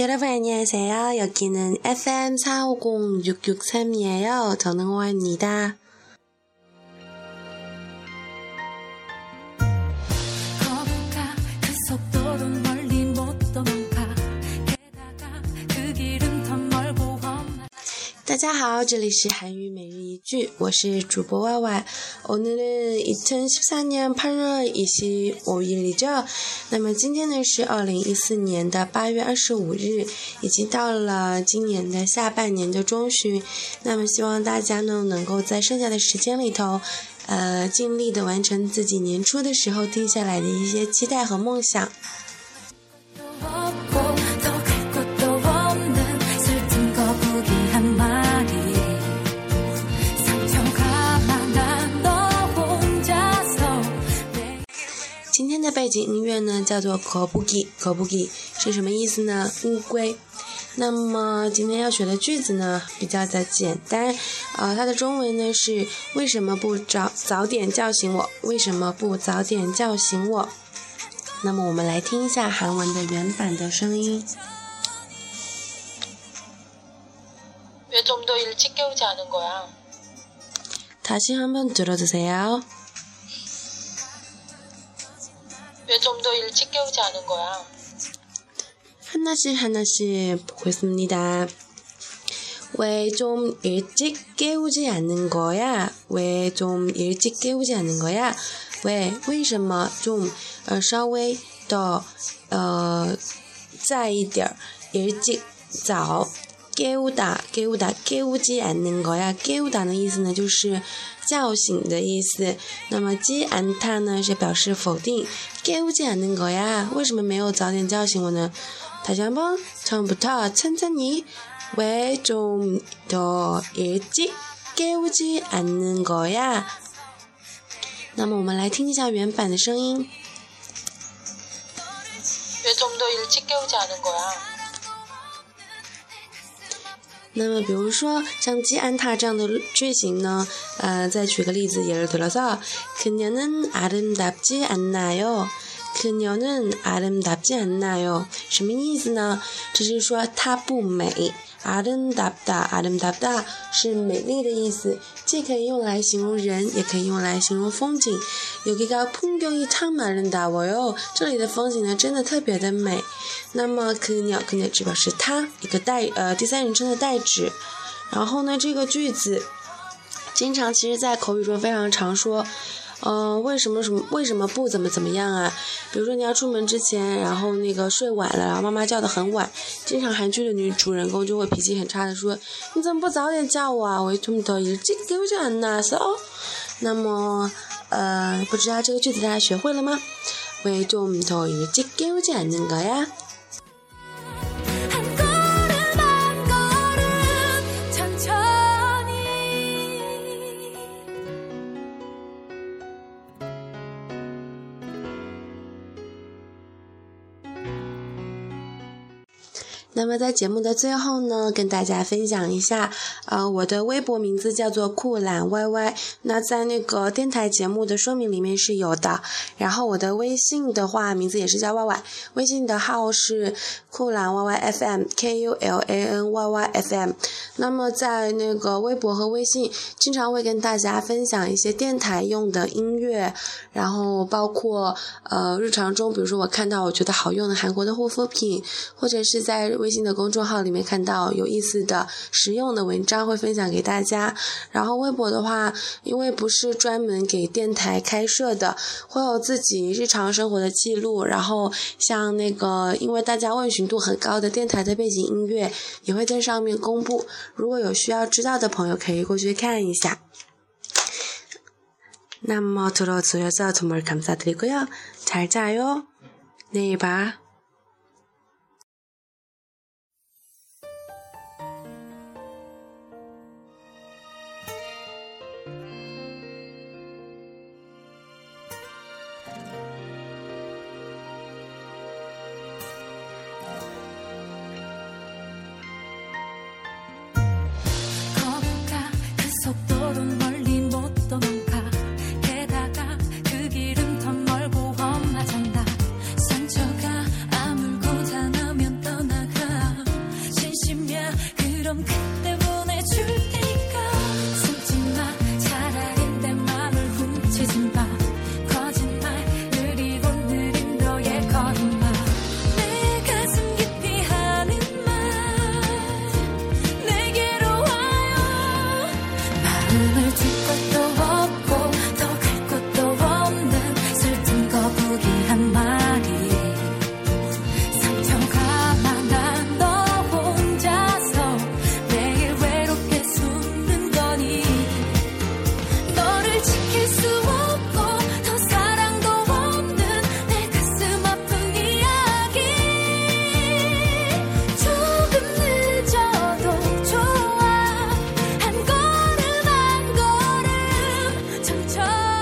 여러분 안녕하세요. 여기는 FM 450663이에요. 저는 호아입니다. 大家好，这里是韩语每日一句，我是主播 Y Y。오늘은2014年8月25일이죠。那么今天呢是2014年的8月25日，已经到了今年的下半年的中旬。那么希望大家呢能够在剩下的时间里头，呃，尽力的完成自己年初的时候定下来的一些期待和梦想。 的背景音乐呢，叫做 kobugi kobugi 是什么意思呢？乌龟。那么今天要学的句子呢，比较的简单，呃，它的中文呢是为什么不早早点叫醒我？为什么不早点叫醒我？那么我们来听一下韩文的原版的声音。 왜 좀 더 일찍 깨우지 않은 거야? 다시 한번 들어주세요. 왜 좀 더 일찍 깨우지 않은 거야? 하나씩 하나씩 보고 있습니다. 왜 좀 일찍 깨우지 않는 거야? 왜 좀 일찍 깨우지 않는 거야? 왜, 为什么 좀, 呃,稍微的,呃,在一点儿 일찍, 早 깨우다, 깨우다, 깨우지 않는 거야. 깨우다 的意思呢，就是叫醒的意思。那么 지 않다 呢，是表示否定。깨우지 않는 거야. 为什么没有早点叫醒我呢？ 다시 한번 처음부터 천천히 왜 좀 더 일찍 깨우지 않는 거야? 那么我们来听一下原版的声音。 왜 좀 더 일찍 깨우지 않은 거야? 那么比如说像基安塔这样的句型呢，呃，再举个例子，예를들어서그녀는아름답지않나요？ 그녀는아름답지않나요？ 什么意思呢？只是说她不美。아름답다아름답다是美丽的意思，既可以用来形容人，也可以用来形容风景。有一个풍경이참아름다워요，这里的风景呢，真的特别的美。那么그녀그녀只表示她，一个代呃第三人称的代指。然后呢，这个句子经常其实在口语中非常常说。 嗯、呃，为什么什么为什么不怎么怎么样啊？比如说你要出门之前，然后那个睡晚了，然后妈妈叫的很晚，经常韩剧的女主人公就会脾气很差的说：“你怎么不早点叫我啊？我좀더일찍깨우지않았어？”那么，呃，不知道这个句子大家学会了吗？왜좀더일찍깨우지않는거야？ 那么在节目的最后呢，跟大家分享一下，呃，我的微博名字叫做酷懒 YY，那在那个电台节目的说明里面是有的。然后我的微信的话，名字也是叫 YY，微信的号是酷懒 YY FM K U L A N Y Y F M。那么在那个微博和微信，经常会跟大家分享一些电台用的音乐，然后包括呃日常中，比如说我看到我觉得好用的韩国的护肤品，或者是在微信的公众号里面看到有意思的、实用的文章，会分享给大家。然后微博的话，因为不是专门给电台开设的，会有自己日常生活的记录。然后像那个，因为大家问询度很高的电台的背景音乐，也会在上面公布。如果有需要知道的朋友，可以过去看一下。那么들어주셔서정말감사드리고요잘자요내일봐 to take a 层层